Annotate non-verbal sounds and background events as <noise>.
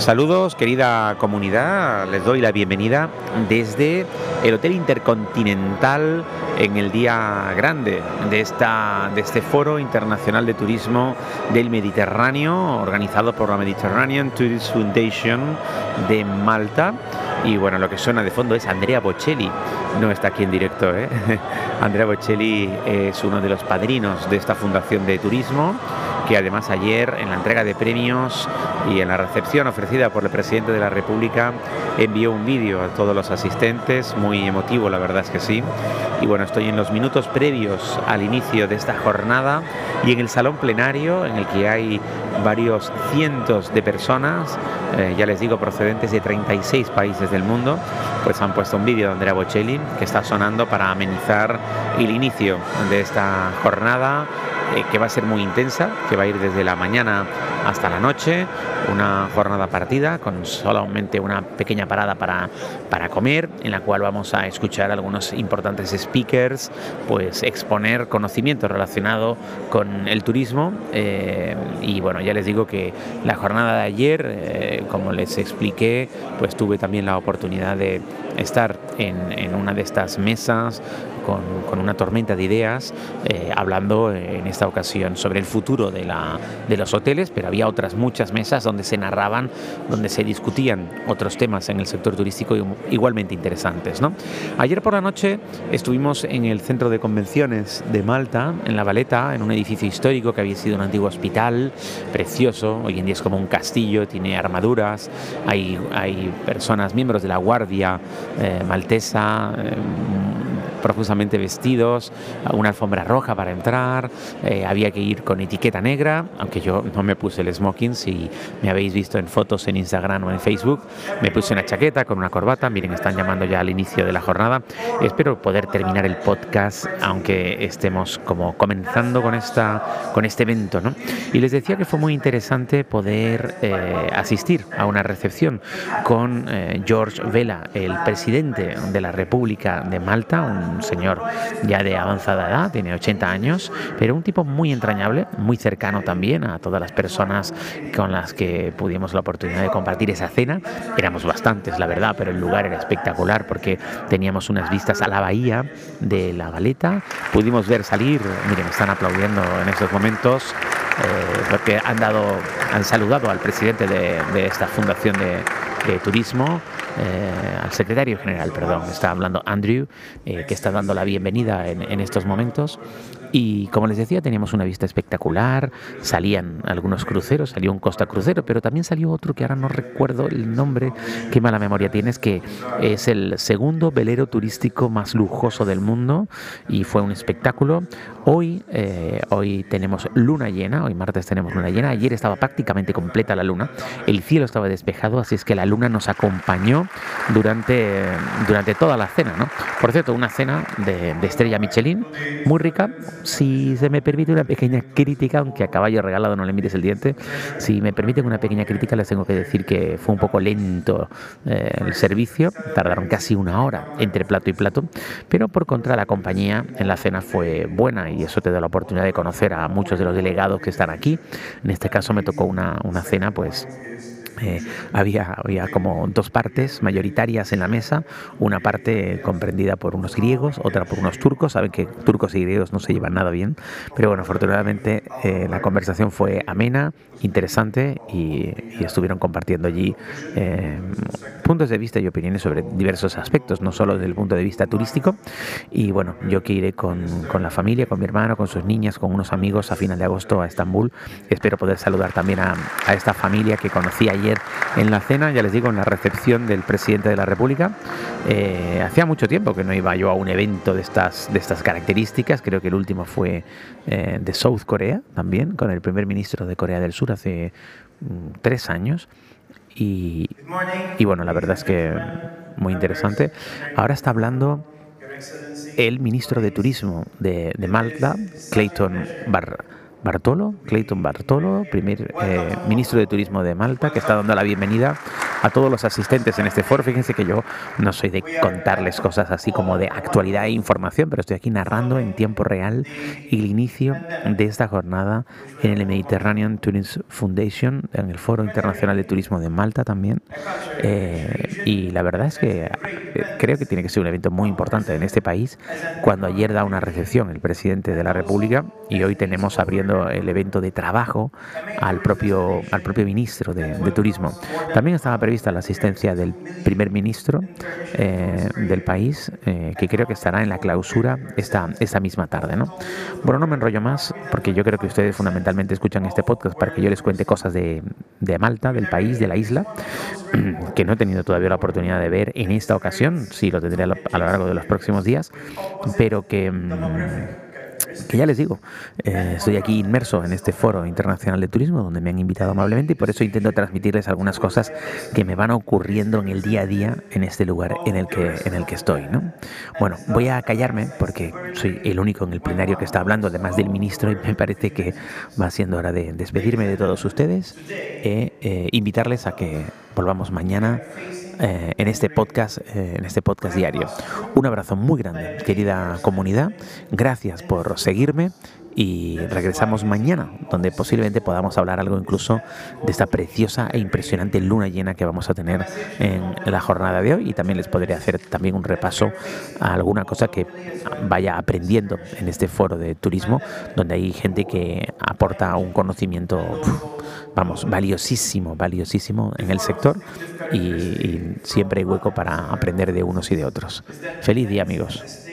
Saludos, querida comunidad. Les doy la bienvenida desde el Hotel Intercontinental en el día grande de, esta, de este Foro Internacional de Turismo del Mediterráneo, organizado por la Mediterranean Tourist Foundation de Malta. Y bueno, lo que suena de fondo es Andrea Bocelli. No está aquí en directo, ¿eh? <laughs> Andrea Bocelli es uno de los padrinos de esta Fundación de Turismo que además ayer en la entrega de premios y en la recepción ofrecida por el presidente de la República envió un vídeo a todos los asistentes, muy emotivo la verdad es que sí. Y bueno, estoy en los minutos previos al inicio de esta jornada y en el salón plenario en el que hay varios cientos de personas, eh, ya les digo, procedentes de 36 países del mundo, pues han puesto un vídeo de Andrea Bocelli que está sonando para amenizar el inicio de esta jornada eh, que va a ser muy intensa, que va a ir desde la mañana hasta la noche, una jornada partida con solamente una pequeña parada para, para comer, en la cual vamos a escuchar algunos importantes speakers, pues exponer conocimiento relacionado con el turismo. Eh, y bueno, ya les digo que la jornada de ayer, eh, como les expliqué, pues tuve también la oportunidad de estar en, en una de estas mesas con, con una tormenta de ideas, eh, hablando en esta ocasión sobre el futuro de, la, de los hoteles, pero había otras muchas mesas donde se narraban, donde se discutían otros temas en el sector turístico igualmente interesantes. ¿no? Ayer por la noche estuvimos en el centro de convenciones de Malta, en La Valeta, en un edificio histórico que había sido un antiguo hospital, precioso, hoy en día es como un castillo, tiene armaduras, hay, hay personas, miembros de la Guardia eh, Maltesa, eh, profusamente vestidos, una alfombra roja para entrar, eh, había que ir con etiqueta negra, aunque yo no me puse el smoking, si me habéis visto en fotos en Instagram o en Facebook, me puse una chaqueta con una corbata, miren, están llamando ya al inicio de la jornada, espero poder terminar el podcast, aunque estemos como comenzando con, esta, con este evento, ¿no? Y les decía que fue muy interesante poder eh, asistir a una recepción con eh, George Vela, el presidente de la República de Malta, un un señor ya de avanzada edad, tiene 80 años, pero un tipo muy entrañable, muy cercano también a todas las personas con las que pudimos la oportunidad de compartir esa cena. Éramos bastantes, la verdad, pero el lugar era espectacular porque teníamos unas vistas a la bahía de la Valeta. Pudimos ver salir, miren, están aplaudiendo en estos momentos. Eh, porque han dado, han saludado al presidente de, esta fundación de turismo, eh, al secretario general, perdón, está hablando Andrew, eh, que está dando la bienvenida en, en estos momentos. Y como les decía, teníamos una vista espectacular, salían algunos cruceros, salió un Costa Crucero, pero también salió otro que ahora no recuerdo el nombre, qué mala memoria tienes, que es el segundo velero turístico más lujoso del mundo y fue un espectáculo. Hoy, eh, hoy tenemos luna llena, hoy martes tenemos luna llena, ayer estaba prácticamente completa la luna, el cielo estaba despejado, así es que la luna nos acompañó durante, durante toda la cena, ¿no? Por cierto, una cena de, de estrella Michelin, muy rica, si se me permite una pequeña crítica, aunque a caballo regalado no le mires el diente, si me permiten una pequeña crítica, les tengo que decir que fue un poco lento eh, el servicio, tardaron casi una hora entre plato y plato, pero por contra la compañía en la cena fue buena y eso te da la oportunidad de conocer a muchos de los delegados que están aquí. En este caso me tocó una, una cena pues eh, había, había como dos partes mayoritarias en la mesa, una parte comprendida por unos griegos, otra por unos turcos, saben que turcos y griegos no se llevan nada bien, pero bueno, afortunadamente eh, la conversación fue amena, interesante y, y estuvieron compartiendo allí eh, puntos de vista y opiniones sobre diversos aspectos, no solo desde el punto de vista turístico, y bueno, yo que iré con, con la familia, con mi hermano, con sus niñas, con unos amigos a final de agosto a Estambul, espero poder saludar también a, a esta familia que conocí ayer en la cena, ya les digo, en la recepción del presidente de la República. Eh, hacía mucho tiempo que no iba yo a un evento de estas, de estas características, creo que el último fue eh, de South Korea también, con el primer ministro de Corea del Sur hace mm, tres años. Y, y, bueno, la verdad es que muy interesante. Ahora está hablando el ministro de Turismo de, de Malta, Clayton Barra. Bartolo, Clayton Bartolo, primer eh, ministro de Turismo de Malta, que está dando la bienvenida a todos los asistentes en este foro. Fíjense que yo no soy de contarles cosas así como de actualidad e información, pero estoy aquí narrando en tiempo real el inicio de esta jornada en el Mediterranean Tourism Foundation, en el Foro Internacional de Turismo de Malta también. Eh, y la verdad es que eh, creo que tiene que ser un evento muy importante en este país, cuando ayer da una recepción el presidente de la República y hoy tenemos abriendo el evento de trabajo al propio, al propio ministro de, Turismo. También estaba prevista la asistencia del primer ministro eh, del país, que creo que estará en la clausura esta, esta misma tarde. ¿no? Bueno, no me enrollo más, porque yo creo que ustedes fundamentalmente escuchan este podcast para que yo les cuente cosas de, de Malta, del país, de la isla, <clears throat> que no he tenido todavía la oportunidad de ver en esta ocasión, sí lo tendré a lo largo de los próximos días, pero que mm, que ya les digo, eh, estoy aquí inmerso en este foro internacional de turismo donde me han invitado amablemente y por eso intento transmitirles algunas cosas que me van ocurriendo en el día a día en este lugar en el que, en el que estoy. ¿no? Bueno, voy a callarme porque soy el único en el plenario que está hablando, además del ministro, y me parece que va siendo hora de despedirme de todos ustedes e invitarles a que volvamos mañana eh, en este podcast, eh, en este podcast diario. Un abrazo muy grande, querida comunidad. Gracias por seguirme y regresamos mañana, donde posiblemente podamos hablar algo incluso de esta preciosa e impresionante luna llena que vamos a tener en la jornada de hoy y también les podré hacer también un repaso a alguna cosa que vaya aprendiendo en este foro de turismo, donde hay gente que aporta un conocimiento vamos, valiosísimo, valiosísimo en el sector y, y siempre hay hueco para aprender de unos y de otros. Feliz día amigos.